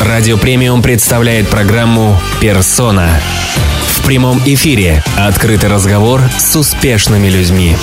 Радио Премиум представляет программу «Персона». В прямом эфире открытый разговор с успешными людьми.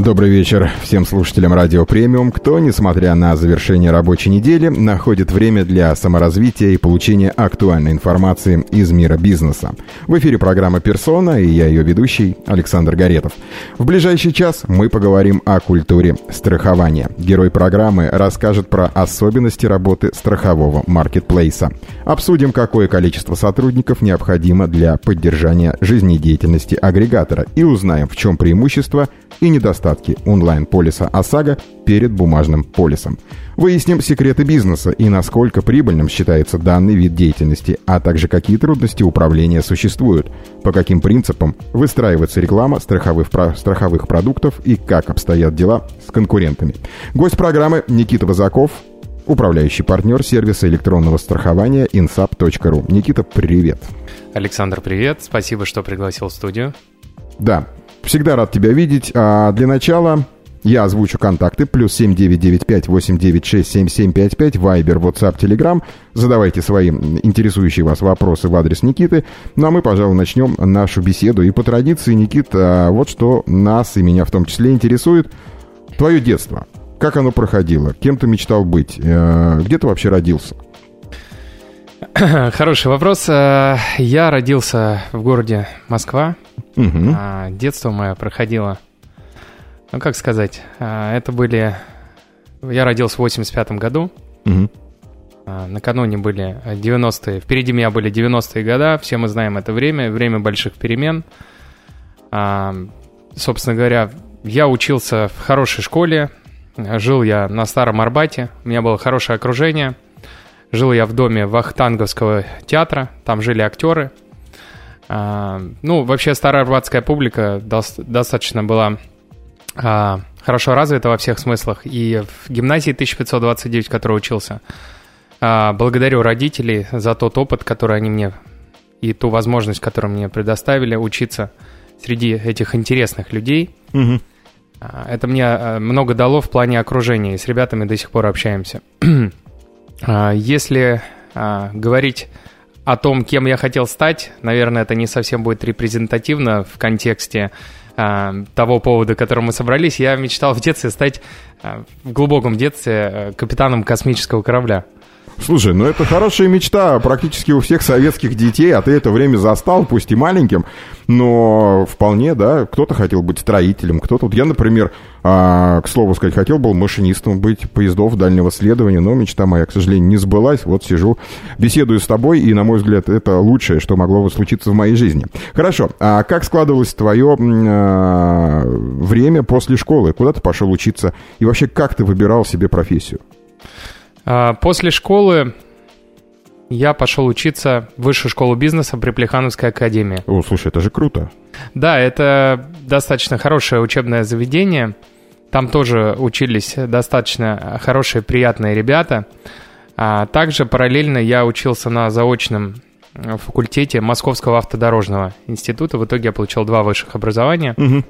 Добрый вечер всем слушателям Радио Премиум, кто, несмотря на завершение рабочей недели, находит время для саморазвития и получения актуальной информации из мира бизнеса. В эфире программа «Персона» и я ее ведущий Александр Гаретов. В ближайший час мы поговорим о культуре страхования. Герой программы расскажет про особенности работы страхового маркетплейса. Обсудим, какое количество сотрудников необходимо для поддержания жизнедеятельности агрегатора и узнаем, в чем преимущество и недостатки онлайн-полиса ОСАГО перед бумажным полисом. Выясним секреты бизнеса и насколько прибыльным считается данный вид деятельности, а также какие трудности управления существуют, по каким принципам выстраивается реклама страховых, страховых продуктов и как обстоят дела с конкурентами. Гость программы Никита Вазаков, управляющий партнер сервиса электронного страхования insap.ru. Никита, привет. Александр, привет. Спасибо, что пригласил в студию. Да, Всегда рад тебя видеть. А для начала я озвучу контакты. Плюс 7995-896-7755, Вайбер, WhatsApp, Telegram. Задавайте свои интересующие вас вопросы в адрес Никиты. Ну а мы, пожалуй, начнем нашу беседу. И по традиции, Никита, вот что нас и меня в том числе интересует. Твое детство. Как оно проходило? Кем ты мечтал быть? Э, где ты вообще родился? Хороший вопрос. Э, я родился в городе Москва. Угу. Детство мое проходило, ну как сказать, а, это были... Я родился в 85 году. Угу. Накануне были 90-е. Впереди меня были 90-е года. Все мы знаем это время. Время больших перемен. Собственно говоря, я учился в хорошей школе. Жил я на Старом Арбате. У меня было хорошее окружение – Жил я в доме Вахтанговского театра, там жили актеры. А, ну, вообще старая арбатская публика достаточно была а, хорошо развита во всех смыслах. И в гимназии 1529, в которой учился, а, благодарю родителей за тот опыт, который они мне и ту возможность, которую мне предоставили учиться среди этих интересных людей. Угу. Это мне много дало в плане окружения, и с ребятами до сих пор общаемся. А, если а, говорить о том, кем я хотел стать, наверное, это не совсем будет репрезентативно в контексте а, того повода, которым мы собрались. Я мечтал в детстве стать, в глубоком детстве, капитаном космического корабля. Слушай, ну это хорошая мечта практически у всех советских детей, а ты это время застал, пусть и маленьким, но вполне, да, кто-то хотел быть строителем, кто-то... Вот я, например, а, к слову сказать, хотел был машинистом быть поездов дальнего следования, но мечта моя, к сожалению, не сбылась. Вот сижу, беседую с тобой, и, на мой взгляд, это лучшее, что могло бы случиться в моей жизни. Хорошо, а как складывалось твое а, время после школы? Куда ты пошел учиться? И вообще, как ты выбирал себе профессию? А, после школы я пошел учиться в высшую школу бизнеса при Плехановской академии. О, слушай, это же круто. Да, это достаточно хорошее учебное заведение. Там тоже учились достаточно хорошие, приятные ребята. А также параллельно я учился на заочном факультете Московского автодорожного института. В итоге я получил два высших образования. Угу.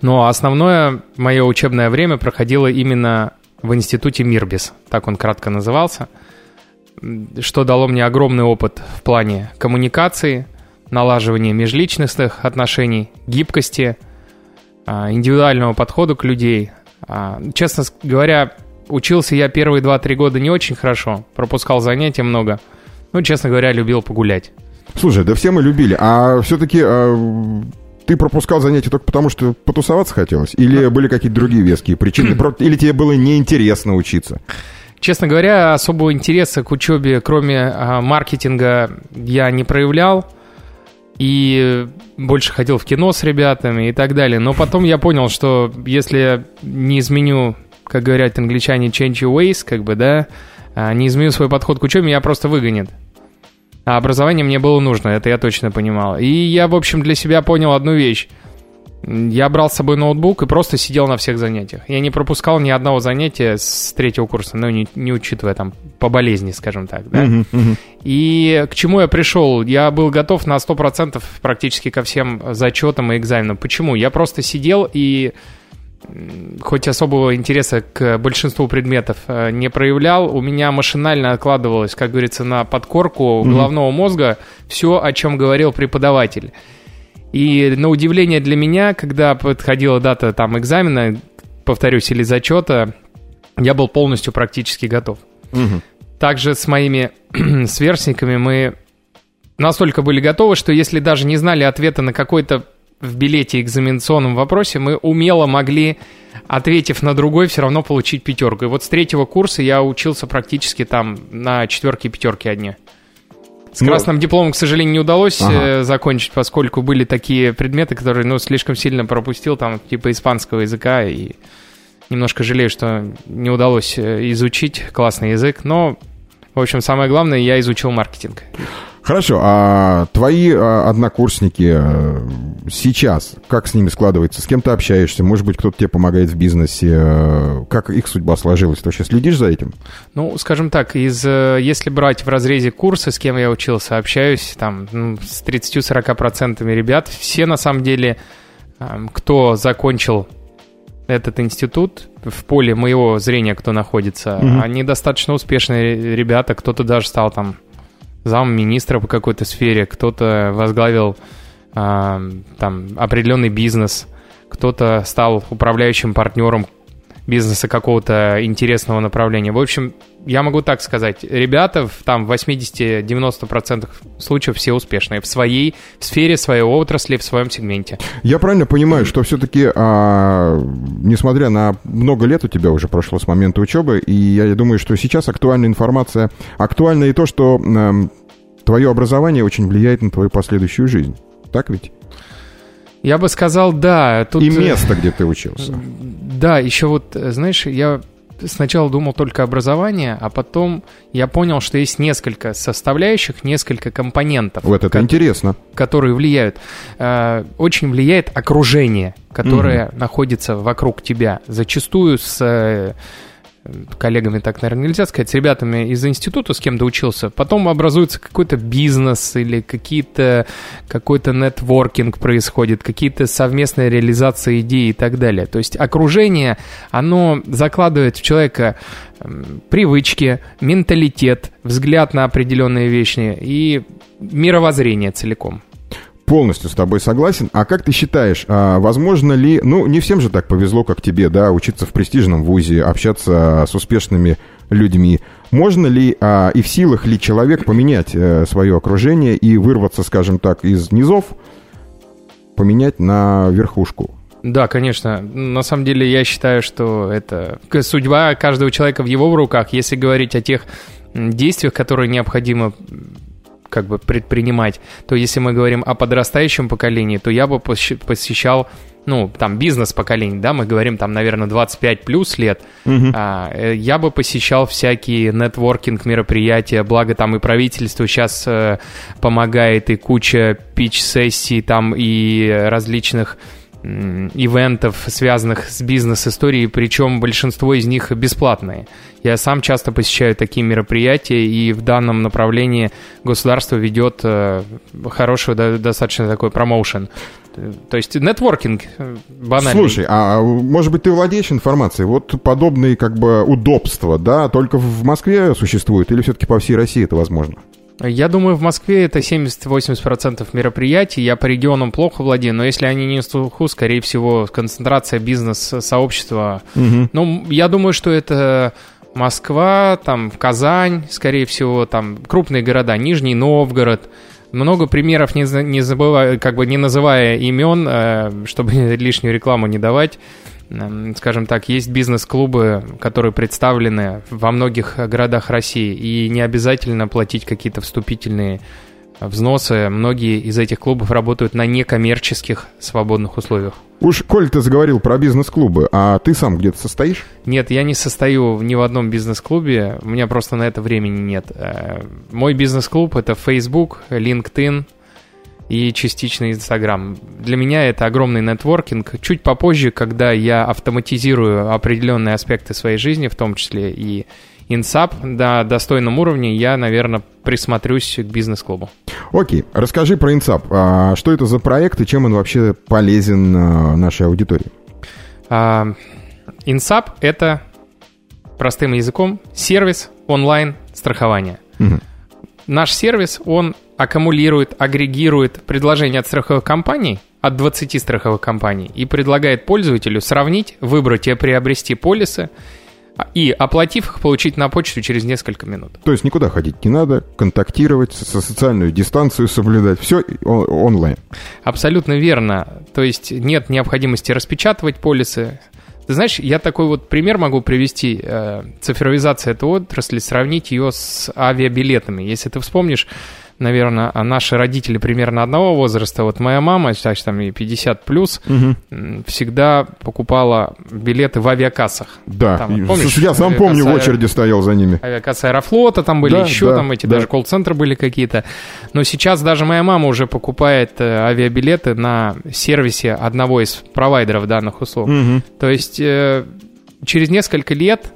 Но основное мое учебное время проходило именно в институте Мирбис, так он кратко назывался, что дало мне огромный опыт в плане коммуникации, налаживания межличностных отношений, гибкости, а, индивидуального подхода к людей. А, честно говоря, учился я первые 2-3 года не очень хорошо, пропускал занятия много. Ну, честно говоря, любил погулять. Слушай, да все мы любили. А все-таки а, ты пропускал занятия только потому, что потусоваться хотелось? Или были какие-то другие веские причины? Или тебе было неинтересно учиться? Честно говоря, особого интереса к учебе, кроме а, маркетинга, я не проявлял. И больше ходил в кино с ребятами и так далее. Но потом я понял, что если не изменю, как говорят англичане, change your ways, как бы, да, а, не изменю свой подход к учебе, меня просто выгонят. А образование мне было нужно, это я точно понимал. И я, в общем, для себя понял одну вещь. Я брал с собой ноутбук и просто сидел на всех занятиях. Я не пропускал ни одного занятия с третьего курса, ну, не, не учитывая там по болезни, скажем так, да. Uh-huh, uh-huh. И к чему я пришел? Я был готов на 100% практически ко всем зачетам и экзаменам. Почему? Я просто сидел и хоть особого интереса к большинству предметов э, не проявлял, у меня машинально откладывалось, как говорится, на подкорку mm-hmm. головного мозга все, о чем говорил преподаватель. И на удивление для меня, когда подходила дата там экзамена, повторюсь, или зачета, я был полностью практически готов. Угу. Также с моими сверстниками мы настолько были готовы, что если даже не знали ответа на какой-то в билете экзаменационном вопросе, мы умело могли, ответив на другой, все равно получить пятерку. И вот с третьего курса я учился практически там на четверке и пятерке одни. С ну, красным дипломом, к сожалению, не удалось ага. Э, закончить, поскольку были такие предметы, которые, ну, слишком сильно пропустил, там, типа испанского языка, и немножко жалею, что не удалось э, изучить классный язык, но, в общем, самое главное, я изучил маркетинг. Хорошо, а твои а, однокурсники э, сейчас, как с ними складывается? С кем ты общаешься? Может быть, кто-то тебе помогает в бизнесе? Э, как их судьба сложилась? Ты вообще следишь за этим? Ну, скажем так, из, э, если брать в разрезе курса, с кем я учился, общаюсь там ну, с 30-40% ребят, все на самом деле, кто закончил этот институт, в поле моего зрения, кто находится, угу. они достаточно успешные ребята, кто-то даже стал там зам министра по какой-то сфере, кто-то возглавил а, там определенный бизнес, кто-то стал управляющим партнером бизнеса какого-то интересного направления. В общем, я могу так сказать, ребята в там 80-90% случаев все успешные в своей в сфере, своей отрасли, в своем сегменте. Я правильно понимаю, что все-таки, а, несмотря на много лет у тебя уже прошло с момента учебы, и я думаю, что сейчас актуальная информация, актуально и то, что а, твое образование очень влияет на твою последующую жизнь. Так ведь? Я бы сказал, да. Тут... И место, где ты учился. Да, еще вот, знаешь, я сначала думал только образование, а потом я понял, что есть несколько составляющих, несколько компонентов. Вот это как, интересно. Которые влияют. Э, очень влияет окружение, которое угу. находится вокруг тебя. Зачастую с э, коллегами так, наверное, нельзя сказать, с ребятами из института, с кем доучился, потом образуется какой-то бизнес или какие-то, какой-то нетворкинг происходит, какие-то совместные реализации идей и так далее. То есть окружение, оно закладывает в человека привычки, менталитет, взгляд на определенные вещи и мировоззрение целиком полностью с тобой согласен. А как ты считаешь, а, возможно ли, ну, не всем же так повезло, как тебе, да, учиться в престижном вузе, общаться с успешными людьми. Можно ли а, и в силах ли человек поменять а, свое окружение и вырваться, скажем так, из низов, поменять на верхушку? Да, конечно. На самом деле я считаю, что это судьба каждого человека в его руках. Если говорить о тех действиях, которые необходимо как бы предпринимать, то если мы говорим о подрастающем поколении, то я бы посещал ну, там, бизнес-поколение, да, мы говорим там, наверное, 25 плюс лет, угу. а, э, я бы посещал всякие нетворкинг мероприятия, благо там и правительство сейчас э, помогает, и куча пич-сессий там, и различных ивентов, связанных с бизнес-историей, причем большинство из них бесплатные. Я сам часто посещаю такие мероприятия, и в данном направлении государство ведет э, хороший достаточно такой промоушен. То есть нетворкинг э, банальный. Слушай, а может быть ты владеешь информацией? Вот подобные как бы удобства, да, только в Москве существуют или все-таки по всей России это возможно? Я думаю, в Москве это 70-80% мероприятий. Я по регионам плохо владею, но если они не в слуху, скорее всего, концентрация бизнес-сообщества. Угу. Ну, я думаю, что это Москва, там Казань, скорее всего, там крупные города, Нижний Новгород. Много примеров, не, не забывая, как бы не называя имен, э, чтобы лишнюю рекламу не давать. Скажем так, есть бизнес-клубы, которые представлены во многих городах России, и не обязательно платить какие-то вступительные взносы. Многие из этих клубов работают на некоммерческих свободных условиях. Уж, Коль, ты заговорил про бизнес-клубы, а ты сам где-то состоишь? Нет, я не состою ни в одном бизнес-клубе, у меня просто на это времени нет. Э, мой бизнес-клуб — это Facebook, LinkedIn и частично Instagram. Для меня это огромный нетворкинг. Чуть попозже, когда я автоматизирую определенные аспекты своей жизни, в том числе и Insapp на достойном уровне, я, наверное, присмотрюсь к бизнес-клубу. Окей, расскажи про Insapp. А что это за проект и чем он вообще полезен а, нашей аудитории? А, Insapp — это, простым языком, сервис онлайн страхования. Мгм. Наш сервис, он аккумулирует, агрегирует предложения от страховых компаний, от 20 страховых компаний, и предлагает пользователю сравнить, выбрать и приобрести полисы, а- и, оплатив их, получить на почту через несколько минут. То есть никуда ходить не надо, контактировать, со социальную дистанцию соблюдать. Все онлайн. Абсолютно верно. То есть нет необходимости распечатывать полисы. Ты знаешь, я такой вот пример могу привести. Э, Цифровизация этой отрасли, сравнить ее с авиабилетами. Если ты вспомнишь, наверное, а наши родители примерно одного возраста, вот моя мама, значит, там ей 50 плюс, м, всегда покупала билеты в авиакассах. Да. Там, И- помнишь, я сам помню, в очереди стоял за ними. Авиакасса Аэрофлота там были, Да, еще да, там эти да. даже колл-центры были какие-то. Но сейчас даже моя мама уже покупает э, авиабилеты на сервисе одного из провайдеров данных услуг. Мгм. То есть э, через несколько лет,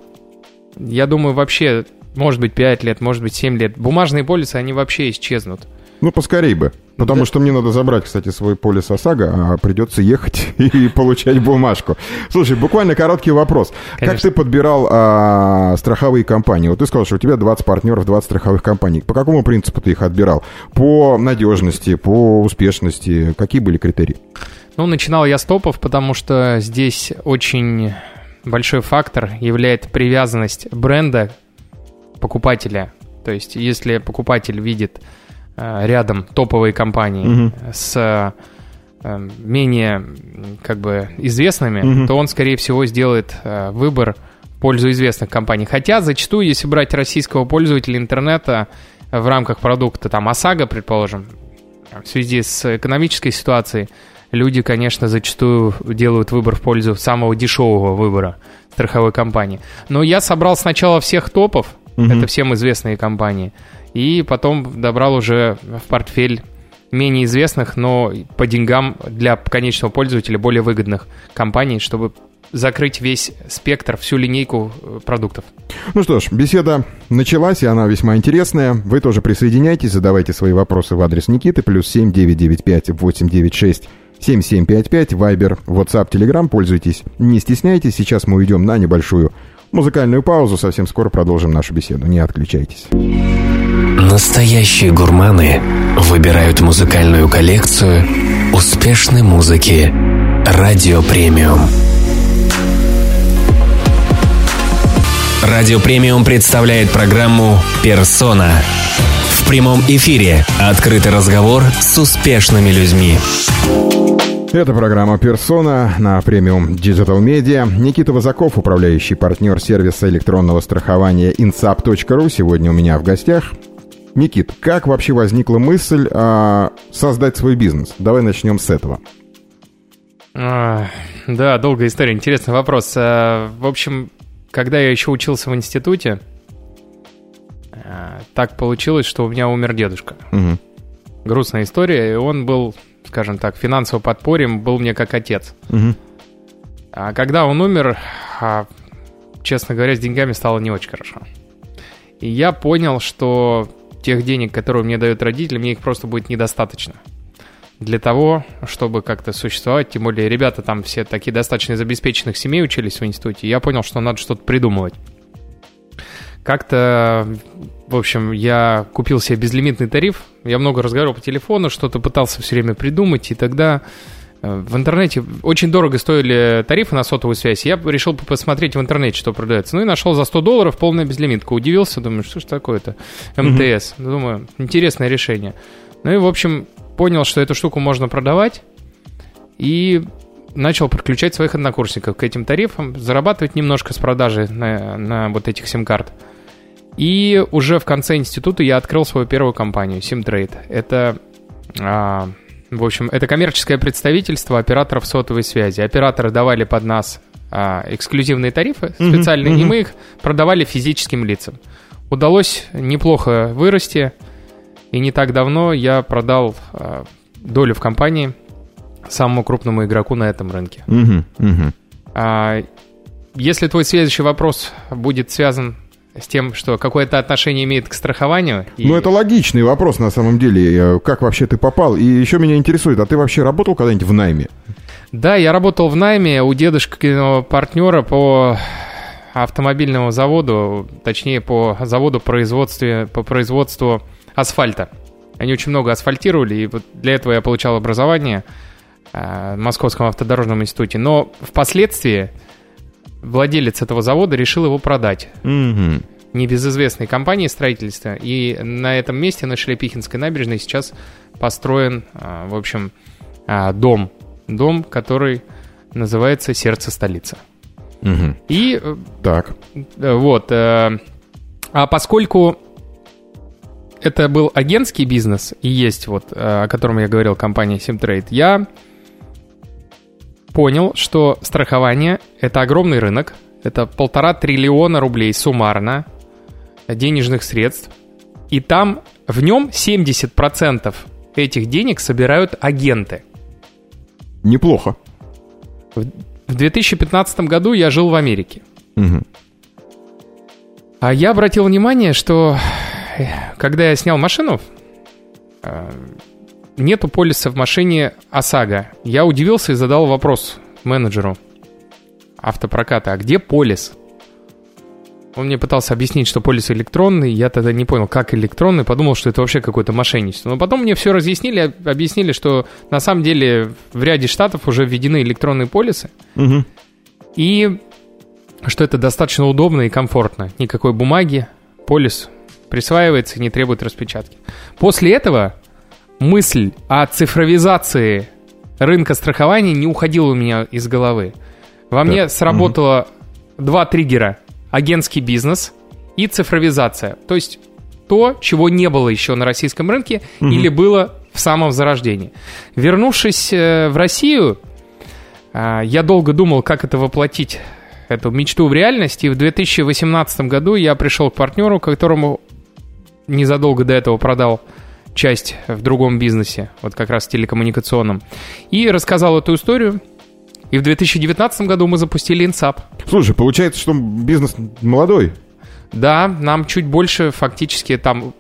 я думаю, вообще, может быть, 5 лет, может быть, 7 лет, бумажные полисы, они вообще исчезнут. Ну, поскорей бы. Потому Да. что мне надо забрать, кстати, свой полис ОСАГО, а придется ехать и получать бумажку. Слушай, буквально короткий вопрос. Как Конечно. ты подбирал а, страховые компании? Вот ты сказал, что у тебя 20 партнеров, 20 страховых компаний. По какому принципу ты их отбирал? По надежности, по успешности? Какие были критерии? Ну, начинал я с топов, потому что здесь очень большой фактор является привязанность бренда покупателя. То есть, если покупатель видит э, рядом топовые компании Мгм. с э, менее м, как бы известными, Мгм. то он, скорее всего, сделает э, выбор в пользу известных компаний. Хотя зачастую, если брать российского пользователя интернета в рамках продукта, там ОСАГО, предположим, в связи с экономической ситуацией, люди, конечно, зачастую делают выбор в пользу самого дешевого выбора страховой компании. Но я собрал сначала всех топов, Мгм. это всем известные компании, и потом добрал уже в портфель менее известных, но по деньгам для конечного пользователя более выгодных компаний, чтобы закрыть весь спектр, всю линейку э, продуктов. Ну что ж, беседа началась, и она весьма интересная. Вы тоже присоединяйтесь, задавайте свои вопросы в адрес Никиты, плюс семь девять девять пять восемь девять шесть семь семь пять пять, Вайбер, WhatsApp, Telegram, пользуйтесь. Не стесняйтесь, сейчас мы уйдем на небольшую музыкальную паузу, совсем скоро продолжим нашу беседу, не отключайтесь. Настоящие гурманы выбирают музыкальную коллекцию успешной музыки «Радио Премиум». «Радио Премиум» представляет программу «Персона». В прямом эфире открытый разговор с успешными людьми. Это программа «Персона» на премиум Digital Media. Никита Вазаков, управляющий партнер сервиса электронного страхования insap.ru, сегодня у меня в гостях. Никит, как вообще возникла мысль а, создать свой бизнес? Давай начнем с этого. А, Да, долгая история, интересный вопрос. А, В общем, когда я еще учился в институте, а, так получилось, что у меня умер дедушка. Мгм. Грустная история, и он был, скажем так, финансовым подпорьем, был мне как отец. Мгм. А когда он умер, а, честно говоря, с деньгами стало не очень хорошо. И я понял, что тех денег, которые мне дают родители, мне их просто будет недостаточно. Для того, чтобы как-то существовать, тем более ребята там все такие достаточно из обеспеченных семей учились в институте, я понял, что надо что-то придумывать. Как-то, в общем, я купил себе безлимитный тариф, я много разговаривал по телефону, что-то пытался все время придумать, и тогда э, в интернете очень дорого стоили тарифы на сотовую связь. Я решил посмотреть в интернете, что продается. Ну и нашел за 100 долларов полная безлимитка. Удивился, думаю, что ж такое-то? МТС. Думаю, интересное решение. Ну и, в общем, понял, что эту штуку можно продавать. И начал подключать своих однокурсников к этим тарифам, зарабатывать немножко с продажи на, на вот этих сим-карт. И уже в конце института я открыл свою первую компанию, SimTrade. Это, а, в общем, это коммерческое представительство операторов сотовой связи. Операторы давали под нас а, эксклюзивные тарифы Мгм, специальные, и мгм. мы их продавали физическим лицам. Удалось неплохо вырасти, и не так давно я продал а, долю в компании самому крупному игроку на этом рынке. Мгм. Мгм. А, если твой следующий вопрос будет связан с тем, что какое-то отношение имеет к страхованию... и- Ну, это логичный вопрос на самом деле. Э, Как вообще ты попал? И еще меня интересует, а ты вообще работал когда-нибудь в найме? Да, я работал в найме у дедушкиного партнера по автомобильному заводу, точнее по заводу производстве, по производству асфальта. Они очень много асфальтировали, и вот для этого я получал образование э, в Московском автодорожном институте. Но впоследствии владелец этого завода решил его продать. Мгм. Небезызвестной компании строительства. И на этом месте, на Шелепихинской набережной, сейчас построен, э, в общем, э, дом. Дом, который называется «Сердце столицы». Мгм. И э, Так. Э, Вот. э, А поскольку это был агентский бизнес, и есть вот, о котором я говорил, компания Simtrade, я понял, что страхование — это огромный рынок, это полтора триллиона рублей суммарно денежных средств, и там в нем 70% этих денег собирают агенты. Неплохо. В 2015 году я жил в Америке. Мгм. А я обратил внимание, что э, когда я снял машину, э, нету полиса в машине ОСАГО. Я удивился и задал вопрос менеджеру автопроката, а где полис? Он мне пытался объяснить, что полис электронный, я тогда не понял, как электронный, подумал, что это вообще какое-то мошенничество. Но потом мне все разъяснили, объяснили, что на самом деле в ряде штатов уже введены электронные полисы, Мгм. и что это достаточно удобно и комфортно. Никакой бумаги, полис присваивается и не требует распечатки. После этого мысль о цифровизации рынка страхования не уходила у меня из головы. Во мне сработало два триггера. Агентский бизнес и цифровизация. То есть то, чего не было еще на российском рынке или было в самом зарождении. Вернувшись э, в Россию, а, Я долго думал, как это воплотить, эту мечту в реальность, и в 2018 году я пришел к партнеру, которому незадолго до этого продал часть в другом бизнесе, вот как раз телекоммуникационном, и рассказал эту историю. И в 2019 году мы запустили Инсап. Слушай, получается, что бизнес молодой. Да, нам чуть больше, фактически там,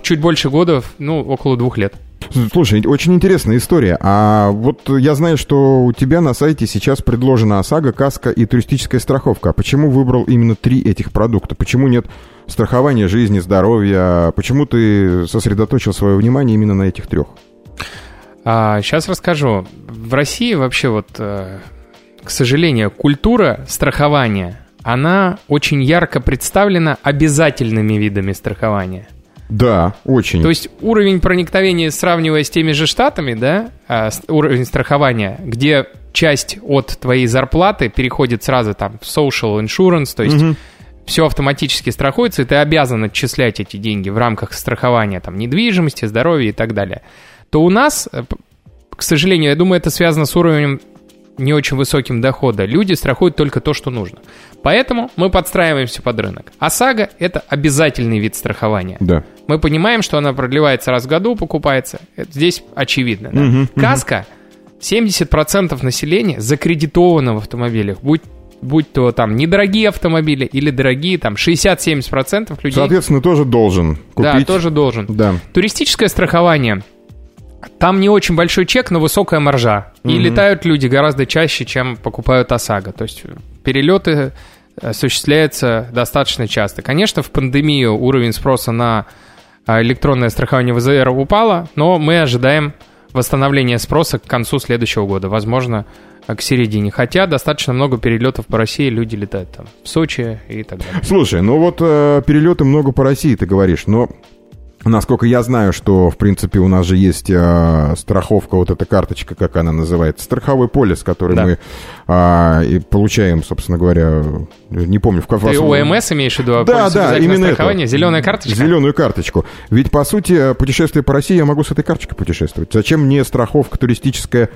чуть больше года, ну, около двух лет. Слушай, очень интересная история. А вот я знаю, что у тебя на сайте сейчас предложена ОСАГО, каска и туристическая страховка. А почему выбрал именно три этих продукта? Почему нет страхования жизни, здоровья? Почему ты сосредоточил свое внимание именно на этих трех? А, сейчас расскажу. В России вообще вот, э, к сожалению, культура страхования, она очень ярко представлена обязательными видами страхования. Да, очень. То есть уровень проникновения, сравнивая с теми же штатами, да, а, уровень страхования, где часть от твоей зарплаты переходит сразу там в social insurance, то есть все автоматически страхуется, и ты обязан отчислять эти деньги в рамках страхования там недвижимости, здоровья и так далее. То у нас, э, к сожалению, я думаю, это связано с уровнем не очень высоким дохода. Люди страхуют только то, что нужно. Поэтому мы подстраиваемся под рынок. ОСАГО – это обязательный вид страхования. Да. Мы понимаем, что она продлевается раз в году, покупается. Это здесь очевидно. да. Мгм, Каска 70% населения закредитовано в автомобилях. Будь, будь то там недорогие автомобили или дорогие, там 60-70% людей. Соответственно, тоже должен да, купить. тоже должен. Да. Туристическое страхование. Там не очень большой чек, но высокая маржа. И Мгм. летают люди гораздо чаще, чем покупают ОСАГО. То есть перелеты осуществляются достаточно часто. Конечно, в пандемию уровень спроса на а, электронное страхование ВЗР упало, но мы ожидаем восстановления спроса к концу следующего года. Возможно, а, к середине. Хотя достаточно много перелетов по России, люди летают там в Сочи и так далее. Слушай, ну вот э, перелеты много по России, ты говоришь, но насколько я знаю, что, в принципе, у нас же есть э, страховка, вот эта карточка, как она называется, страховой полис, который Да. мы а, и получаем, собственно говоря, не помню, в Ты каком... ОМС имеешь в виду? а Да, да, именно страхования? это. Зеленая карточка? Зеленую карточку. Ведь, по сути, путешествие по России я могу с этой карточкой путешествовать. Зачем мне страховка туристическая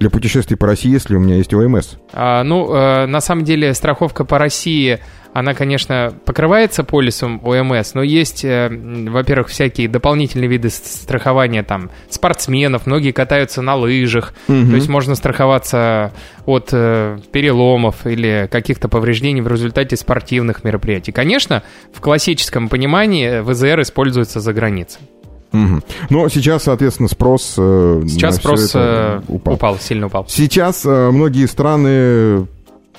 для путешествий по России, если у меня есть ОМС? А, ну, э, на самом деле, страховка по России, она, конечно, покрывается полисом ОМС, но есть, э, во-первых, всякие дополнительные виды страхования, там, спортсменов, многие катаются на лыжах, то есть можно страховаться от э, переломов или каких-то повреждений в результате спортивных мероприятий. Конечно, в классическом понимании ВЗР используется за границей. Угу. Но сейчас, соответственно, спрос... э, Сейчас спрос э, упал. сильно упал. Сейчас э, многие страны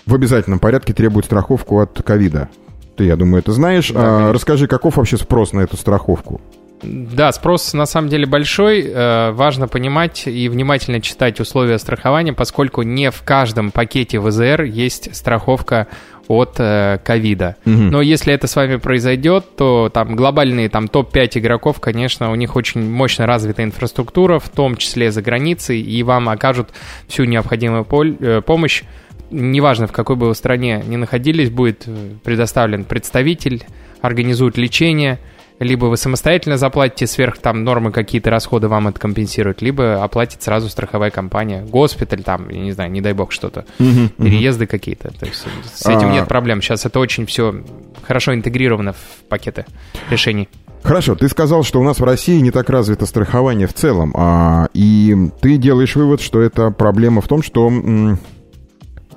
в обязательном порядке требуют страховку от ковида. Ты, я думаю, это знаешь. Да, А, расскажи, каков вообще спрос на эту страховку? Да, спрос на самом деле большой. Важно понимать и внимательно читать условия страхования, поскольку не в каждом пакете ВЗР есть страховка от э, ковида. Мгм. Но если это с вами произойдет, то там глобальные там топ-5 игроков, конечно, у них очень мощно развита инфраструктура, в том числе за границей, и вам окажут всю необходимую поль- э, помощь. Неважно, в какой бы вы стране ни находились, будет э, предоставлен представитель, организует лечение, либо вы самостоятельно заплатите сверх там нормы какие-то расходы вам это компенсирует, либо оплатит сразу страховая компания, госпиталь там, я не знаю, не дай бог что-то, переезды какие-то. То есть с этим А. нет проблем. Сейчас это очень все хорошо интегрировано в пакеты решений. Хорошо, ты сказал, что у нас в России не так развито страхование в целом, а, и ты делаешь вывод, что это проблема в том, что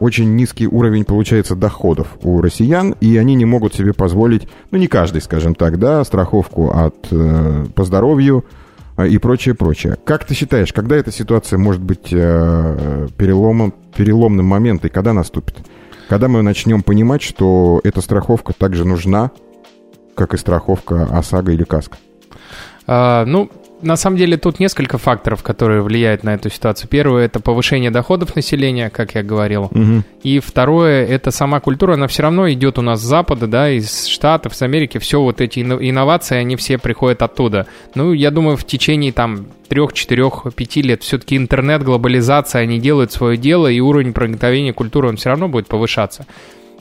очень низкий уровень, получается, доходов у россиян, и они не могут себе позволить, ну, не каждый, скажем так, да, страховку от, э, по здоровью а, и прочее, прочее. Как ты считаешь, когда эта ситуация может быть э, переломом, переломным моментом, и когда наступит? Когда мы начнем понимать, что эта страховка также нужна, как и страховка ОСАГО или КАСКО? А, ну, на самом деле тут несколько факторов, которые влияют на эту ситуацию. Первое это повышение доходов населения, как я говорил. И второе, это сама культура, она все равно идет у нас с Запада, да, из Штатов, с Америки, все вот эти инно- инновации, они все приходят оттуда. Ну, я думаю, в течение там трех, четырех, пяти лет все-таки интернет, глобализация, они делают свое дело, и уровень проникновения культуры, он все равно будет повышаться.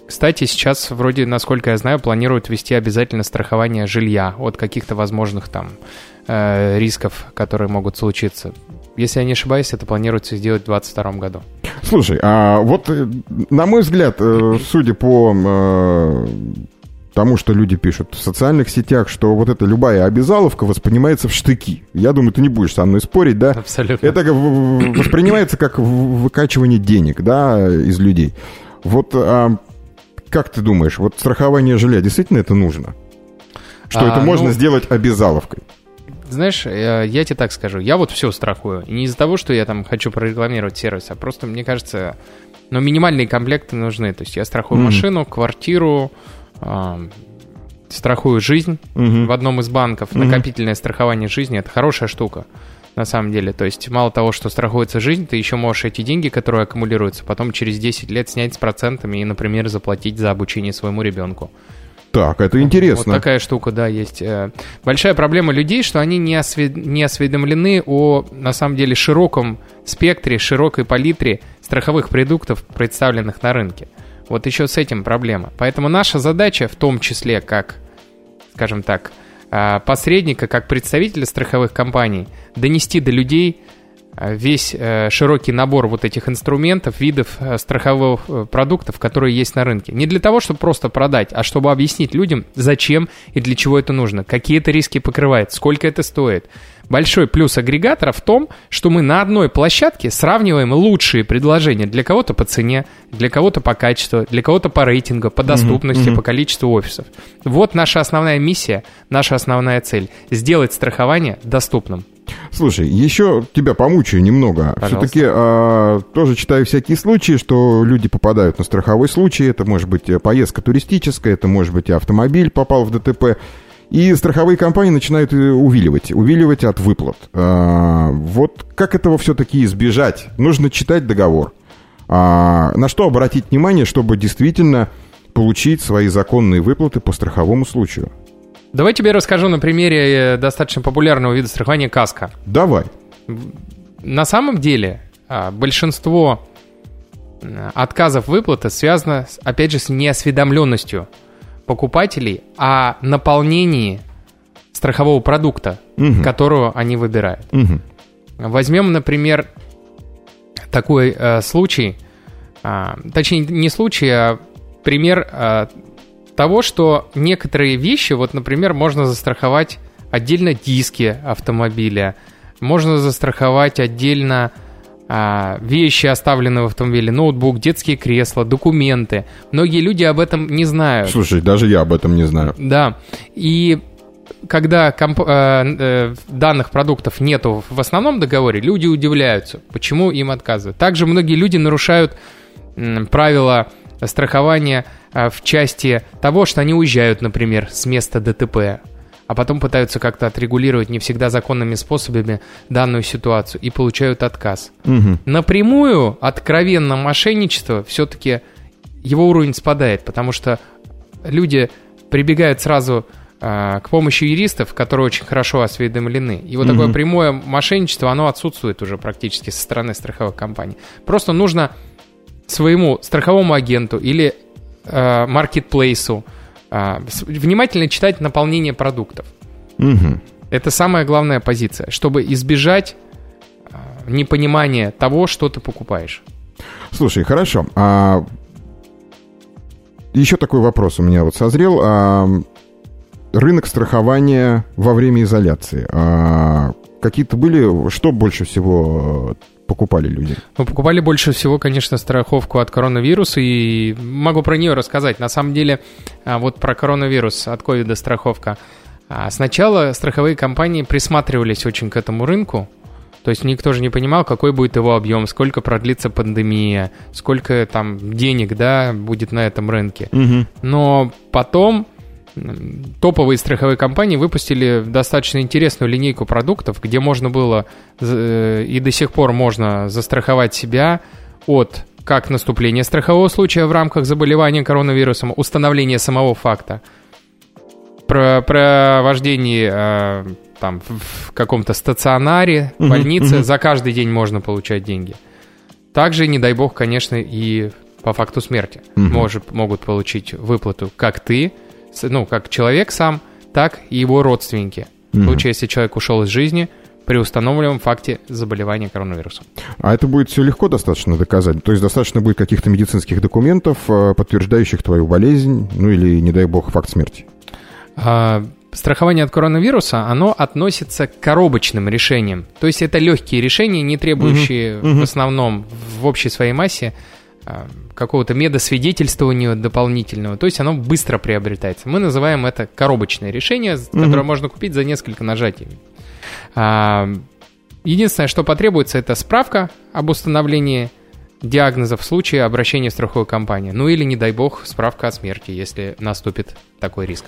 Кстати, сейчас вроде, насколько я знаю, планируют ввести обязательно страхование жилья от каких-то возможных там э, рисков, которые могут случиться. Если я не ошибаюсь, это планируется сделать в 2022 году. Слушай, а вот, э, на мой взгляд, э, судя по э, тому, что люди пишут в социальных сетях, что вот эта любая обязаловка воспринимается в штыки. Я думаю, ты не будешь со мной спорить, да? Абсолютно. Это воспринимается как выкачивание денег, да, из людей. Вот а, как ты думаешь, вот страхование жилья действительно это нужно? Что А, это можно ну- сделать обязаловкой? Знаешь, э, я тебе так скажу, я вот все страхую. И не из-за того, что я там хочу прорекламировать сервис, а просто, мне кажется, ну, минимальные комплекты нужны. То есть я страхую Мгм. машину, квартиру, а, страхую жизнь Мгм. в одном из банков. Мгм. Накопительное страхование жизни – это хорошая штука. На самом деле, то есть мало того, что страхуется жизнь, ты еще можешь эти деньги, которые аккумулируются, потом через 10 лет снять с процентами и, например, заплатить за обучение своему ребенку. Так, это интересно. Вот такая штука, да, есть. Э, Большая проблема людей, что они не, осве- не осведомлены о, на самом деле, широком спектре, широкой палитре страховых продуктов, представленных на рынке. Вот еще с этим проблема. Поэтому наша задача, в том числе как, скажем так, э, посредника, как представителя страховых компаний, донести до людей весь э, широкий набор вот этих инструментов, видов э, страховых э, продуктов, которые есть на рынке. Не для того, чтобы просто продать, а чтобы объяснить людям, зачем и для чего это нужно, какие это риски покрывает, сколько это стоит. Большой плюс агрегатора в том, что мы на одной площадке сравниваем лучшие предложения для кого-то по цене, для кого-то по качеству, для кого-то по рейтингу, по доступности, по количеству офисов. Вот наша основная миссия, наша основная цель – сделать страхование доступным. Слушай, еще тебя помучаю немного. Все-таки тоже читаю всякие случаи, что люди попадают на страховой случай. Это может быть э, поездка туристическая, это может быть автомобиль попал в ДТП. И страховые компании начинают э, увиливать, увиливать от выплат. А, вот как этого все-таки избежать? Нужно читать договор. А, на что обратить внимание, чтобы действительно получить свои законные выплаты по страховому случаю? Давай тебе расскажу на примере э, достаточно популярного вида страхования каска. Давай. На самом деле а, большинство э, отказов выплаты связано, опять же, с неосведомленностью покупателей о наполнении страхового продукта, Мгм. которого они выбирают. Мгм. Возьмем, например, такой э, случай, а, точнее не случай, а пример а, того, что некоторые вещи, вот, например, можно застраховать отдельно диски автомобиля, можно застраховать отдельно а, вещи, оставленные в автомобиле, ноутбук, детские кресла, документы. Многие люди об этом не знают. Слушай, даже я об этом не знаю. Да, и когда комп- э, э, данных продуктов нету в основном договоре, люди удивляются, почему им отказывают. Также многие люди нарушают м, правила страхования э, в части того, что они уезжают, например, с места ДТП, а потом пытаются как-то отрегулировать не всегда законными способами данную ситуацию и получают отказ. Мгм. Напрямую откровенно мошенничество все-таки его уровень спадает, потому что люди прибегают сразу а, к помощи юристов, которые очень хорошо осведомлены. И вот такое Мгм. прямое мошенничество, оно отсутствует уже практически со стороны страховых компаний. Просто нужно своему страховому агенту или маркетплейсу а, с- внимательно читать наполнение продуктов. Мгм. Это самая главная позиция, чтобы избежать а, непонимания того, что ты покупаешь. Слушай, хорошо. А, еще такой вопрос у меня вот созрел. А, рынок страхования во время изоляции. А, какие-то были... Что больше всего э, покупали люди? Мы покупали больше всего, конечно, страховку от коронавируса, и могу про нее рассказать. На самом деле, а, вот про коронавирус от ковида страховка. А, Сначала страховые компании присматривались очень к этому рынку, то есть никто же не понимал, какой будет его объем, сколько продлится пандемия, сколько там денег, да, будет на этом рынке. Но потом топовые страховые компании выпустили достаточно интересную линейку продуктов, где можно было э, и до сих пор можно застраховать себя от как наступления страхового случая в рамках заболевания коронавирусом, установления самого факта, про провождение э, там в каком-то стационаре, Мгм, больнице, за каждый день можно получать деньги. Также, не дай бог, конечно, и по факту смерти может, могут получить выплату как ты, ну, как человек сам, так и его родственники. В Мгм. случае, если человек ушел из жизни при установленном факте заболевания коронавирусом. А это будет все легко достаточно доказать? То есть достаточно будет каких-то медицинских документов, э, подтверждающих твою болезнь, ну или, не дай бог, факт смерти? А, Страхование от коронавируса, оно относится к коробочным решениям. То есть это легкие решения, не требующие мгм. в основном в общей своей массе какого-то медосвидетельствования дополнительного. То есть оно быстро приобретается. Мы называем это коробочное решение, с- Мгм. которое можно купить за несколько нажатий. А, Единственное, что потребуется, это справка об установлении диагноза в случае обращения в страховую компанию. Ну или, не дай бог, справка о смерти, если наступит такой риск.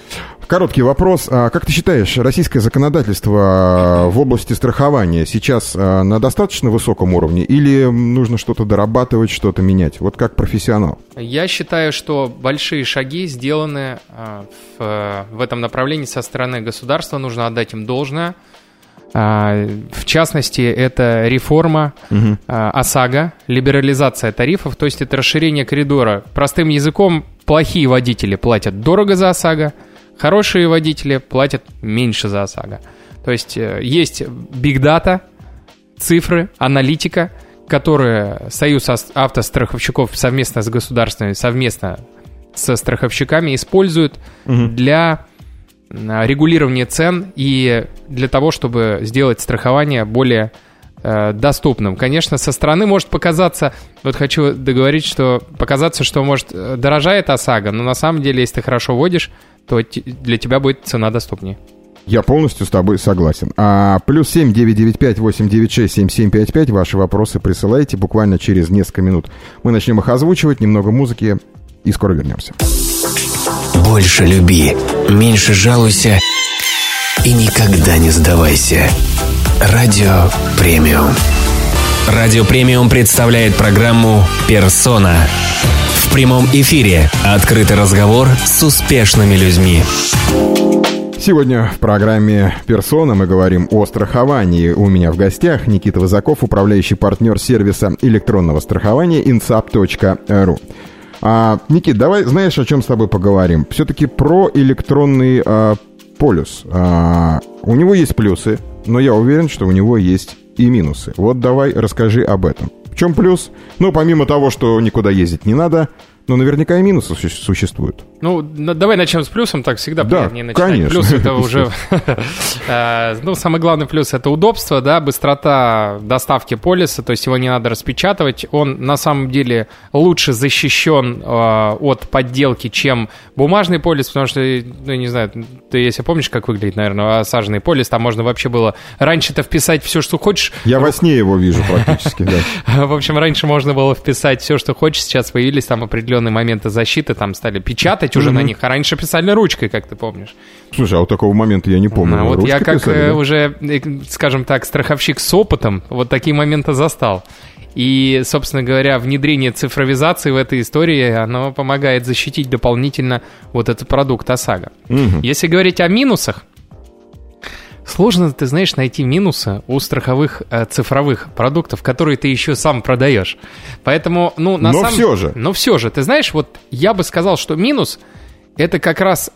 Короткий вопрос. А как ты считаешь, российское законодательство э, в области страхования сейчас э, на достаточно высоком уровне или нужно что-то дорабатывать, что-то менять? Вот как профессионал. Я считаю, что большие шаги сделаны а, в, в этом направлении со стороны государства, нужно отдать им должное. А, В частности, это реформа а, ОСАГО, либерализация тарифов, то есть это расширение коридора. Простым языком, плохие водители платят дорого за ОСАГО, хорошие водители платят меньше за ОСАГО. То есть э, есть бигдата, цифры, аналитика, которые Союз автостраховщиков совместно с государственными, совместно со страховщиками используют Мгм. для регулирования цен и для того, чтобы сделать страхование более э, доступным. Конечно, со стороны может показаться, вот хочу договорить, что показаться, что может э, дорожает ОСАГО, но на самом деле, если ты хорошо водишь, то для тебя будет цена доступнее. Я полностью с тобой согласен. А, плюс семь девять девять пять восемь девять шесть семь семь пять пять. Ваши вопросы присылайте буквально через несколько минут. Мы начнем их озвучивать, немного музыки и скоро вернемся. Больше люби, меньше жалуйся и никогда не сдавайся. Радио Премиум. Радио Премиум представляет программу «Персона». В прямом эфире открытый разговор с успешными людьми. Сегодня в программе «Персона» мы говорим о страховании. У меня в гостях Никита Вазаков, управляющий партнер сервиса электронного страхования insap.ru. А, Никит, давай, знаешь, о чем с тобой поговорим? Все-таки про электронный а, полюс. А, у него есть плюсы, но я уверен, что у него есть и минусы. Вот давай расскажи об этом. В чем плюс? Ну, помимо того, что никуда ездить не надо, но наверняка и минусы су- существуют. Ну, давай начнем с плюсом, так всегда Да, приятнее начинать. конечно. Плюс это уже... э, Ну, самый главный плюс — это удобство, да, быстрота доставки полиса, то есть его не надо распечатывать. Он на самом деле лучше защищен э, от подделки, чем бумажный полис, потому что, ну, не знаю, ты если помнишь, как выглядит, наверное, осаженный полис, там можно вообще было раньше-то вписать все, что хочешь, Я во сне его вижу практически, да. в общем, раньше можно было вписать все, что хочешь. Сейчас появились там определенные моменты защиты, там стали печатать уже на них, а раньше писали ручкой, как ты помнишь. Слушай, а вот такого момента я не помню. Ну, вот я как писали, э, да? уже, э, скажем так, страховщик с опытом, вот такие моменты застал. И, собственно говоря, внедрение цифровизации в этой истории, оно помогает защитить дополнительно вот этот продукт ОСАГО. Мгм. Если говорить о минусах, сложно, ты знаешь, найти минусы у страховых э, цифровых продуктов, которые ты еще сам продаешь. Поэтому, ну, на Но самом... всё же. Но все же, ты знаешь, вот я бы сказал, что минус — это как раз,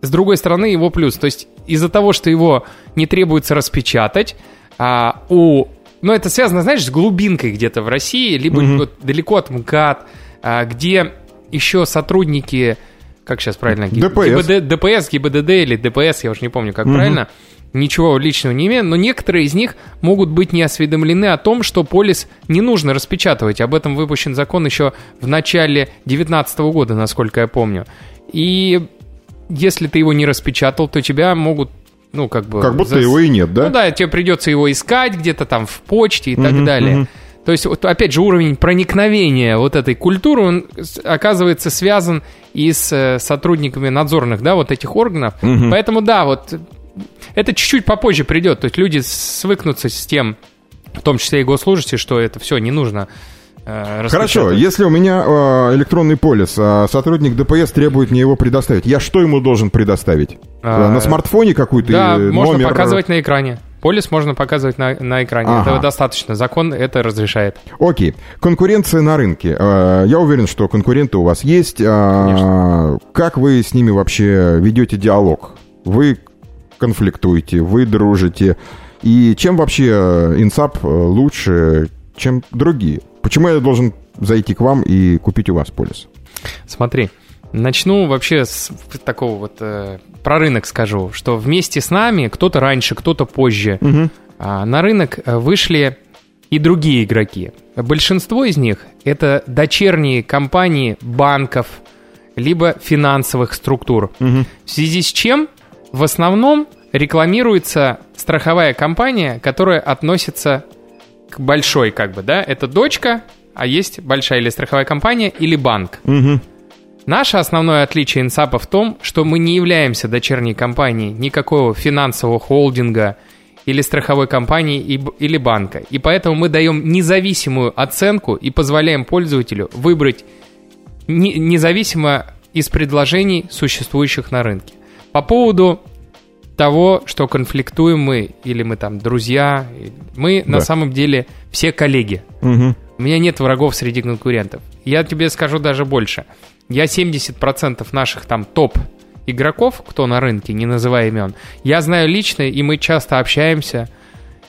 с другой стороны, его плюс. То есть из-за того, что его не требуется распечатать, а, у... Ну, это связано, знаешь, с глубинкой где-то в России, либо вот далеко от МКАД, а, где еще сотрудники, как сейчас правильно? ДПС. ГИБД ДПС, ГИБДД или ДПС, я уже не помню, как правильно, ничего личного не имею, но некоторые из них могут быть не осведомлены о том, что полис не нужно распечатывать. Об этом выпущен закон еще в начале 2019 года, насколько я помню. И если ты его не распечатал, то тебя могут, ну, как бы... Как будто зас- его и нет, да? Ну да, тебе придется его искать где-то там в почте и так далее. То есть, вот, опять же, уровень проникновения вот этой культуры, он оказывается связан и с э, сотрудниками надзорных, да, вот этих органов. Поэтому, да, вот это чуть-чуть попозже придет. То есть люди свыкнутся с тем, в том числе и госслужащие, что это все не нужно э, Хорошо, если у меня э, электронный полис, а сотрудник ДПС требует мне его предоставить, я что ему должен предоставить? А, Э, на смартфоне какой-то Да, э, можно номер? показывать на экране. Полис можно показывать на, на экране. Ага. Этого достаточно. Закон это разрешает. Окей. Конкуренция на рынке. Э, Я уверен, что конкуренты у вас есть. А, Как вы с ними вообще ведете диалог? Вы конфликтуете, вы дружите. И чем вообще э, Инсап э, лучше, чем другие? Почему я должен зайти к вам и купить у вас полис? Смотри, начну вообще с такого вот э, про рынок скажу, что вместе с нами кто-то раньше, кто-то позже а, на рынок э, вышли и другие игроки. Большинство из них это дочерние компании банков либо финансовых структур. В связи с чем в основном рекламируется страховая компания, которая относится к большой, как бы, да, это дочка, а есть большая или страховая компания, или банк. Наше основное отличие инсапа в том, что мы не являемся дочерней компанией никакого финансового холдинга или страховой компании или банка. И поэтому мы даем независимую оценку и позволяем пользователю выбрать не- независимо из предложений, существующих на рынке. По поводу того, что конфликтуем мы, или мы там друзья, мы на Да. самом деле все коллеги. Мгм. У меня нет врагов среди конкурентов. Я тебе скажу даже больше. Я 70% наших там топ игроков, кто на рынке, не называя имен, я знаю лично, и мы часто общаемся.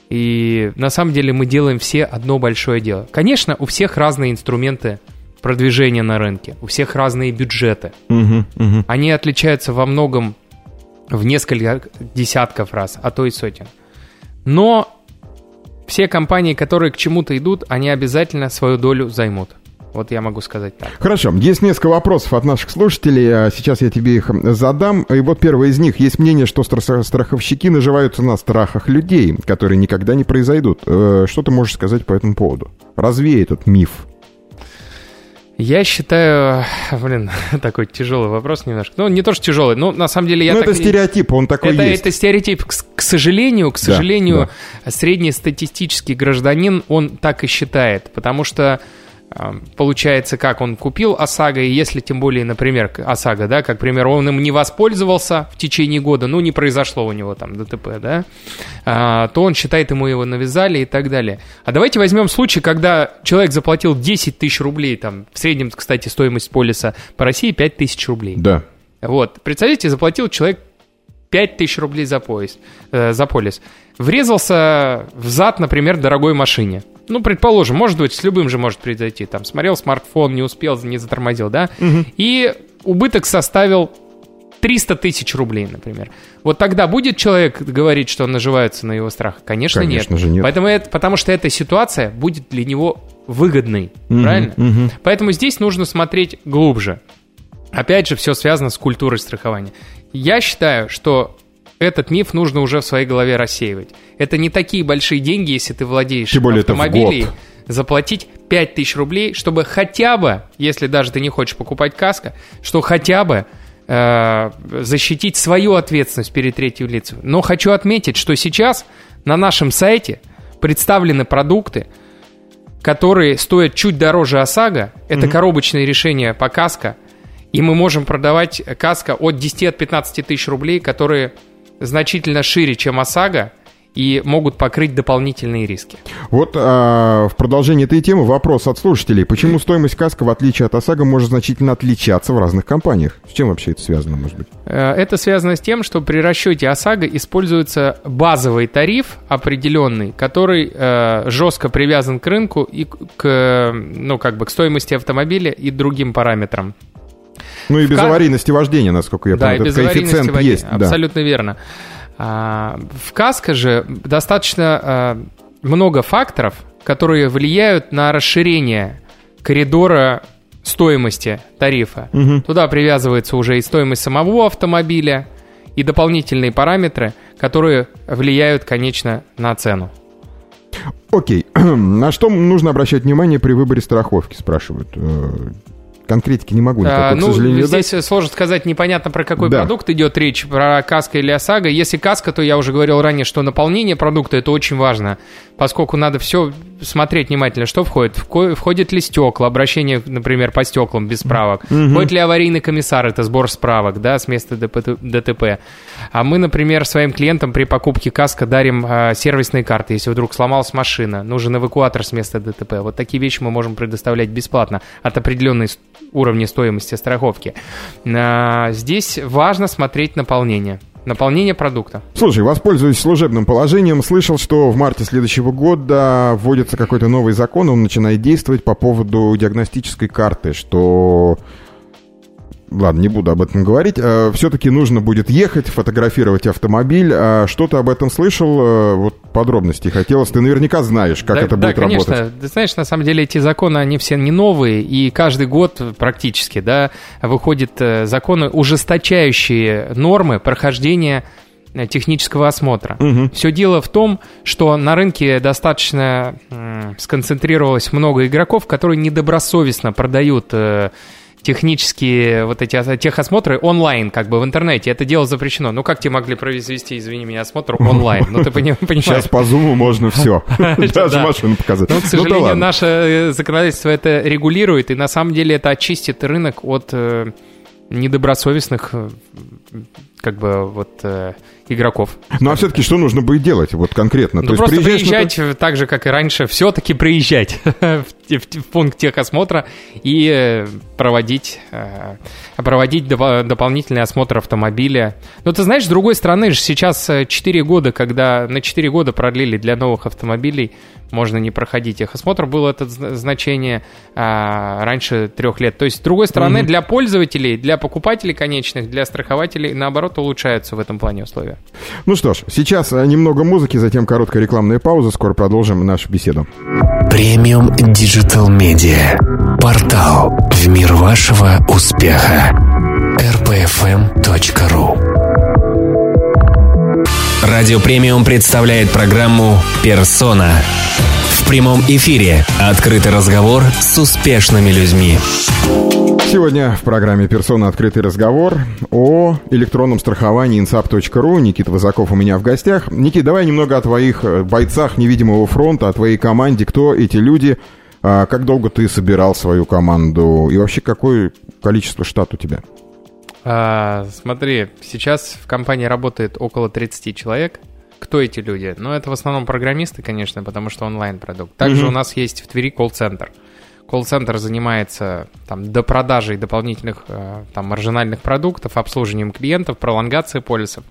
И на самом деле мы делаем все одно большое дело. Конечно, у всех разные инструменты продвижения на рынке, у всех разные бюджеты. Мгм. Мгм. Они отличаются во многом в несколько десятков раз, а то и сотен. Но все компании, которые к чему-то идут, они обязательно свою долю займут. Вот я могу сказать так. Хорошо, есть несколько вопросов от наших слушателей. а Сейчас я тебе их задам. И вот первый из них. Есть мнение, что стра- страховщики наживаются на страхах людей, которые никогда не произойдут. Э, Что ты можешь сказать по этому поводу? Развей этот миф. Я считаю, блин, такой тяжелый вопрос немножко. Ну, не то, что тяжелый, но на самом деле я ну, так это стереотип, он такой это, есть. это стереотип. К, к сожалению, к Да, сожалению, среднестатистический гражданин, он так и считает. Потому что получается, как он купил ОСАГО, и если тем более, например, ОСАГО, да, как, к примеру, он им не воспользовался в течение года, ну, не произошло у него там ДТП, да, а, то он считает, ему его навязали и так далее. А давайте возьмем случай, когда человек заплатил 10 тысяч рублей, там, в среднем, кстати, стоимость полиса по России 5 тысяч рублей. Да. Вот, представьте, заплатил человек 5 тысяч рублей за, поезд, э, за полис. Врезался в зад, например, дорогой машине. Ну, предположим, может быть, с любым же может произойти. Там, смотрел смартфон, не успел, не затормозил, да? И убыток составил 300 тысяч рублей, например. Вот тогда будет человек говорить, что он наживается на его страх? Конечно, Конечно нет. же нет. Поэтому это, потому что эта ситуация будет для него выгодной, Мгм, правильно? мгм. Поэтому здесь нужно смотреть глубже. Опять же, все связано с культурой страхования. Я считаю, что этот миф нужно уже в своей голове рассеивать. Это не такие большие деньги, если ты владеешь Тем более это в год. заплатить 5000 рублей, чтобы хотя бы, если даже ты не хочешь покупать каско, что хотя бы э, защитить свою ответственность перед третьим лицом. Но хочу отметить, что сейчас на нашем сайте представлены продукты, которые стоят чуть дороже ОСАГО. Это коробочные решения по каско. И мы можем продавать каско от 10 от 15 тысяч рублей, которые значительно шире, чем ОСАГО, и могут покрыть дополнительные риски. Вот а, в продолжении этой темы вопрос от слушателей. Почему стоимость каска, в отличие от ОСАГО, может значительно отличаться в разных компаниях? С чем вообще это связано, может быть? Э, Это связано с тем, что при расчете ОСАГО используется базовый тариф определенный, который э, жестко привязан к рынку и к, ну, как бы к стоимости автомобиля и другим параметрам. Ну и без ка- аварийности вождения, насколько я да, понимаю. и без Этот коэффициент водителя. есть. да. Абсолютно верно. А, в КАСКО же достаточно а, много факторов, которые влияют на расширение коридора стоимости тарифа. Мгм. Туда привязывается уже и стоимость самого автомобиля, и дополнительные параметры, которые влияют, конечно, на цену. Окей. На что нужно обращать внимание при выборе страховки, спрашивают. Э, Конкретики не могу никакой, А, к ну, сожалению, дать. здесь сложно сказать, непонятно про какой Да. продукт идет речь, про каска или ОСАГО. Если каска, то я уже говорил ранее, что наполнение продукта это очень важно, поскольку надо все смотреть внимательно, что входит. Входит ли стекла, обращение, например, по стеклам без справок. Входит ли аварийный комиссар, это сбор справок, да, с места ДТП. А мы, например, своим клиентам при покупке каска дарим а, сервисные карты. Если вдруг сломалась машина, нужен эвакуатор с места ДТП. Вот такие вещи мы можем предоставлять бесплатно от определенной уровня стоимости страховки. А, Здесь важно смотреть наполнение. Наполнение продукта. Слушай, воспользуюсь служебным положением. Слышал, что в марте следующего года вводится какой-то новый закон, он начинает действовать по поводу диагностической карты, что... Ладно, не буду об этом говорить. Все-таки нужно будет ехать, фотографировать автомобиль. А Что ты об этом слышал? Э, Вот подробностей хотелось. Ты наверняка знаешь, как да, это да, будет конечно. работать. Ты знаешь, на самом деле эти законы, они все не новые, и каждый год практически, да, выходят э, законы, ужесточающие нормы прохождения э, технического осмотра. Все дело в том, что на рынке достаточно сконцентрировалось много игроков, которые недобросовестно продают э, технические вот эти ос- техосмотры онлайн, как бы в интернете. Это дело запрещено. Ну, как тебе могли произвести, извини меня, осмотр онлайн? Ну, ты пони- понимаешь. Сейчас по зуму можно все. Даже Да. машину показать. Ну, к Ну сожалению, наше э, законодательство это регулирует, и на самом деле это очистит рынок от э, недобросовестных э, как бы вот игроков. Ну а все-таки что нужно будет делать вот конкретно? Ну, просто приезжаешь на приезжать э, так же, как и раньше, все-таки приезжать в, в в пункт техосмотра и э, проводить, э, проводить доп- дополнительный осмотр автомобиля. Но ты знаешь, с другой стороны же сейчас 4 года, когда на 4 года продлили для новых автомобилей, можно не проходить техосмотр, было это зна- значение а, раньше трех лет. То есть, с другой стороны, для пользователей, для покупателей конечных, для страхователей, наоборот, улучшаются в этом плане условия. Ну что ж, сейчас э, немного музыки, затем короткая рекламная пауза. Скоро продолжим нашу беседу. Премиум Digital Media. Портал в мир вашего успеха. rpfm.ru Радио Премиум представляет программу «Персона». В прямом эфире открытый разговор с успешными людьми. Сегодня в программе «Персона. Открытый разговор» о электронном страховании insap.ru. Никита Высоков у меня в гостях. Никит, давай немного о твоих э, бойцах невидимого фронта, о твоей команде. Кто эти люди? А Как долго ты собирал свою команду? И вообще, какое количество штат у тебя? А, смотри, сейчас в компании работает около 30 человек. Кто эти люди? Ну, это в основном программисты, конечно, потому что онлайн-продукт. Также Мгм. у нас есть в Твери колл-центр. Колл-центр занимается там, до продажей дополнительных э, там, маржинальных продуктов, обслуживанием клиентов, пролонгацией полисов.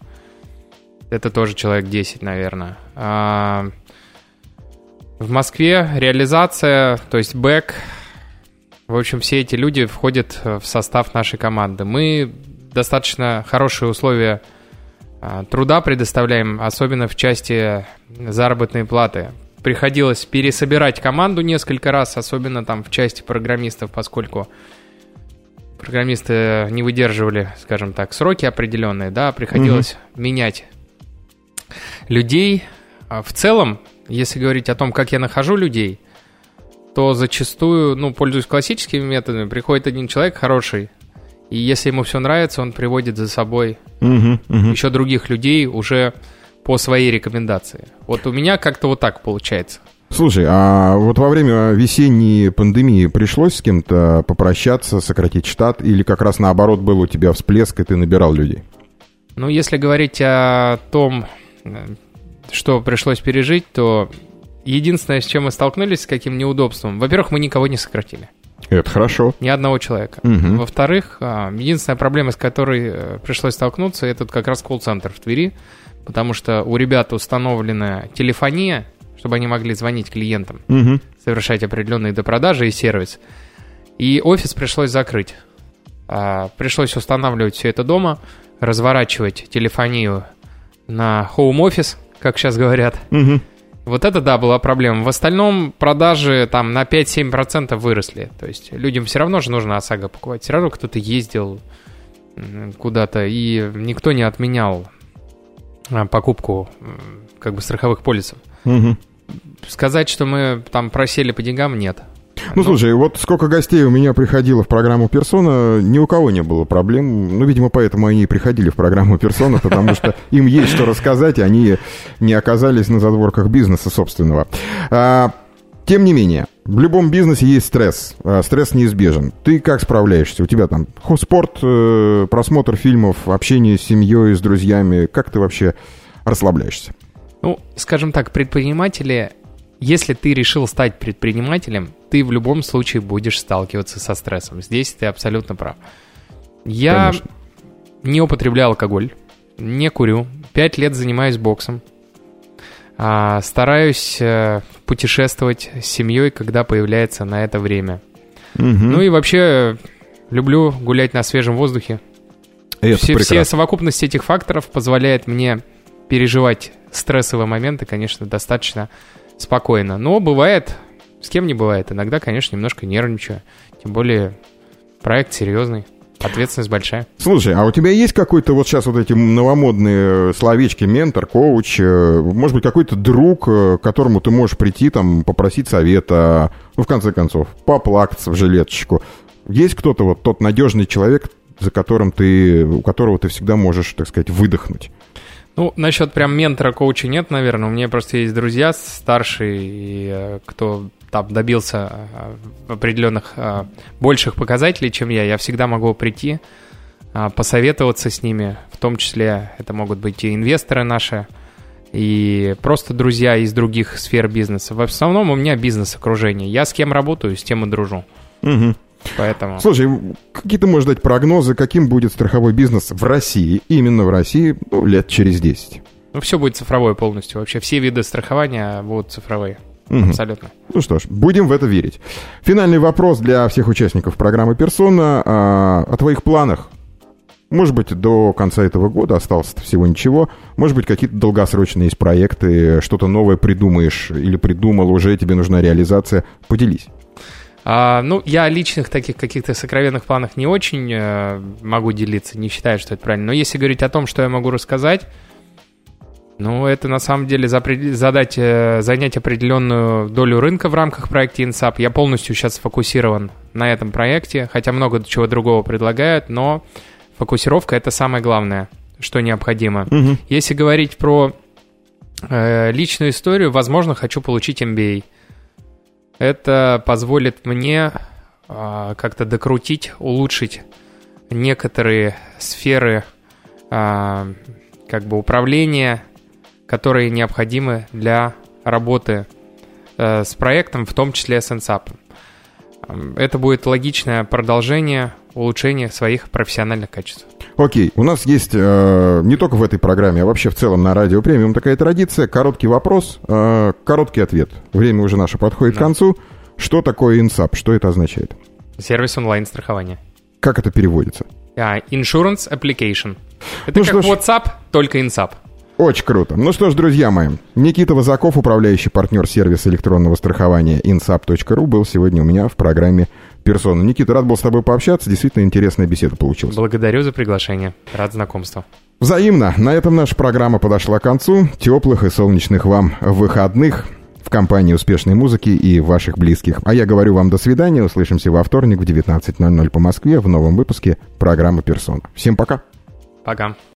Это тоже человек 10, наверное. А, в Москве реализация, то есть бэк, В общем, все эти люди входят в состав нашей команды. Мы достаточно хорошие условия а, труда предоставляем, особенно в части заработной платы. Приходилось пересобирать команду несколько раз, особенно там в части программистов, поскольку программисты не выдерживали, скажем так, сроки определенные, да, приходилось угу. менять людей. А в целом, если говорить о том, как я нахожу людей, то зачастую, ну, пользуюсь классическими методами. Приходит один человек хороший, и если ему все нравится, он приводит за собой угу, угу. еще других людей уже по своей рекомендации. Вот у меня как-то вот так получается. Слушай, а вот во время весенней пандемии пришлось с кем-то попрощаться, сократить штат, или как раз наоборот был у тебя всплеск, и ты набирал людей? Ну, если говорить о том, что пришлось пережить, то единственное, с чем мы столкнулись, с каким неудобством, во-первых, мы никого не сократили. Это хорошо. Ни одного человека. Угу. Во-вторых, а, единственная проблема, с которой э, пришлось столкнуться, это как раз колл-центр в Твери, потому что у ребят установлена телефония, чтобы они могли звонить клиентам, угу. совершать определенные допродажи и сервис. И офис пришлось закрыть. А, пришлось устанавливать все это дома, разворачивать телефонию на home-офис, как сейчас говорят. Угу. Вот это, да, была проблема. В остальном продажи там на 5-7% выросли. То есть людям все равно же нужно ОСАГО покупать. Все равно кто-то ездил куда-то, и никто не отменял а, покупку как бы страховых полисов. Угу. Сказать, что мы там просели по деньгам, нет. Ну, ну, слушай, вот сколько гостей у меня приходило в программу «Персона», ни у кого не было проблем. Ну, видимо, поэтому они и приходили в программу «Персона», потому что им есть что рассказать, и они не оказались на задворках бизнеса собственного. А, тем не менее, в любом бизнесе есть стресс. А, стресс неизбежен. Ты как справляешься? У тебя там спорт, э, просмотр фильмов, общение с семьей, с друзьями. Как ты вообще расслабляешься? Ну, скажем так, предприниматели, если ты решил стать предпринимателем, ты в любом случае будешь сталкиваться со стрессом. Здесь ты абсолютно прав. Я Конечно. не употребляю алкоголь, не курю, пять лет занимаюсь боксом, а, стараюсь а, путешествовать с семьей, когда появляется на это время. Угу. Ну и вообще люблю гулять на свежем воздухе. Это все, все совокупность этих факторов позволяет мне переживать стрессовые моменты, конечно, достаточно спокойно. Но бывает, с кем не бывает. Иногда, конечно, немножко нервничаю. Тем более проект серьезный. Ответственность большая. Слушай, а у тебя есть какой-то вот сейчас вот эти новомодные словечки, ментор, коуч, э, может быть, какой-то друг, э, к которому ты можешь прийти, там, попросить совета, ну, в конце концов, поплакаться в жилеточку. Есть кто-то вот тот надежный человек, за которым ты, у которого ты всегда можешь, так сказать, выдохнуть? Ну, насчет прям ментора, коуча нет, наверное. У меня просто есть друзья старшие, и, э, кто там добился э, определенных э, больших показателей, чем я. Я всегда могу прийти, посоветоваться с ними. В том числе это могут быть и инвесторы наши, и просто друзья из других сфер бизнеса. В основном у меня бизнес-окружение. Я с кем работаю, с тем и дружу. Угу. Поэтому... Слушай, какие ты можешь дать прогнозы, каким будет страховой бизнес в России, именно в России, ну, лет через 10? Ну, все будет цифровое полностью. Вообще все виды страхования будут цифровые. Угу. Абсолютно. Ну что ж, будем в это верить. Финальный вопрос для всех участников программы «Персона». А, о твоих планах. Может быть, до конца этого года осталось всего ничего. Может быть, какие-то долгосрочные есть проекты, что-то новое придумаешь или придумал уже, тебе нужна реализация. Поделись. А, ну, я о личных таких каких-то сокровенных планах не очень э, могу делиться, не считаю, что это правильно. Но если говорить о том, что я могу рассказать, ну, это на самом деле задать, э, занять определенную долю рынка в рамках проекта INSAP. Я полностью сейчас сфокусирован на этом проекте, хотя много чего другого предлагают, но фокусировка — это самое главное, что необходимо. Угу. Если говорить про э, личную историю, возможно, хочу получить MBA — это позволит мне а, как-то докрутить, улучшить некоторые сферы а, как бы управления, которые необходимы для работы а, с проектом, в том числе с NSAP. Это будет логичное продолжение улучшения своих профессиональных качеств. Окей, у нас есть э, не только в этой программе, а вообще в целом на радио премиум такая традиция. Короткий вопрос, э, короткий ответ. Время уже наше подходит да. к концу. Что такое инсап? Что это означает? Сервис онлайн-страхования. Как это переводится? Uh, insurance Application. Это Ну как ж. WhatsApp, только InSap. Очень круто. Ну что ж, друзья мои, Никита Вазаков, управляющий партнер сервиса электронного страхования insap.ru, был сегодня у меня в программе «Персона». Никита, рад был с тобой пообщаться. Действительно интересная беседа получилась. Благодарю за приглашение. Рад знакомству. Взаимно. На этом наша программа подошла к концу. Теплых и солнечных вам выходных в компании успешной музыки и ваших близких. А я говорю вам до свидания. Услышимся во вторник в 19.00 по Москве в новом выпуске программы «Персона». Всем пока. Пока.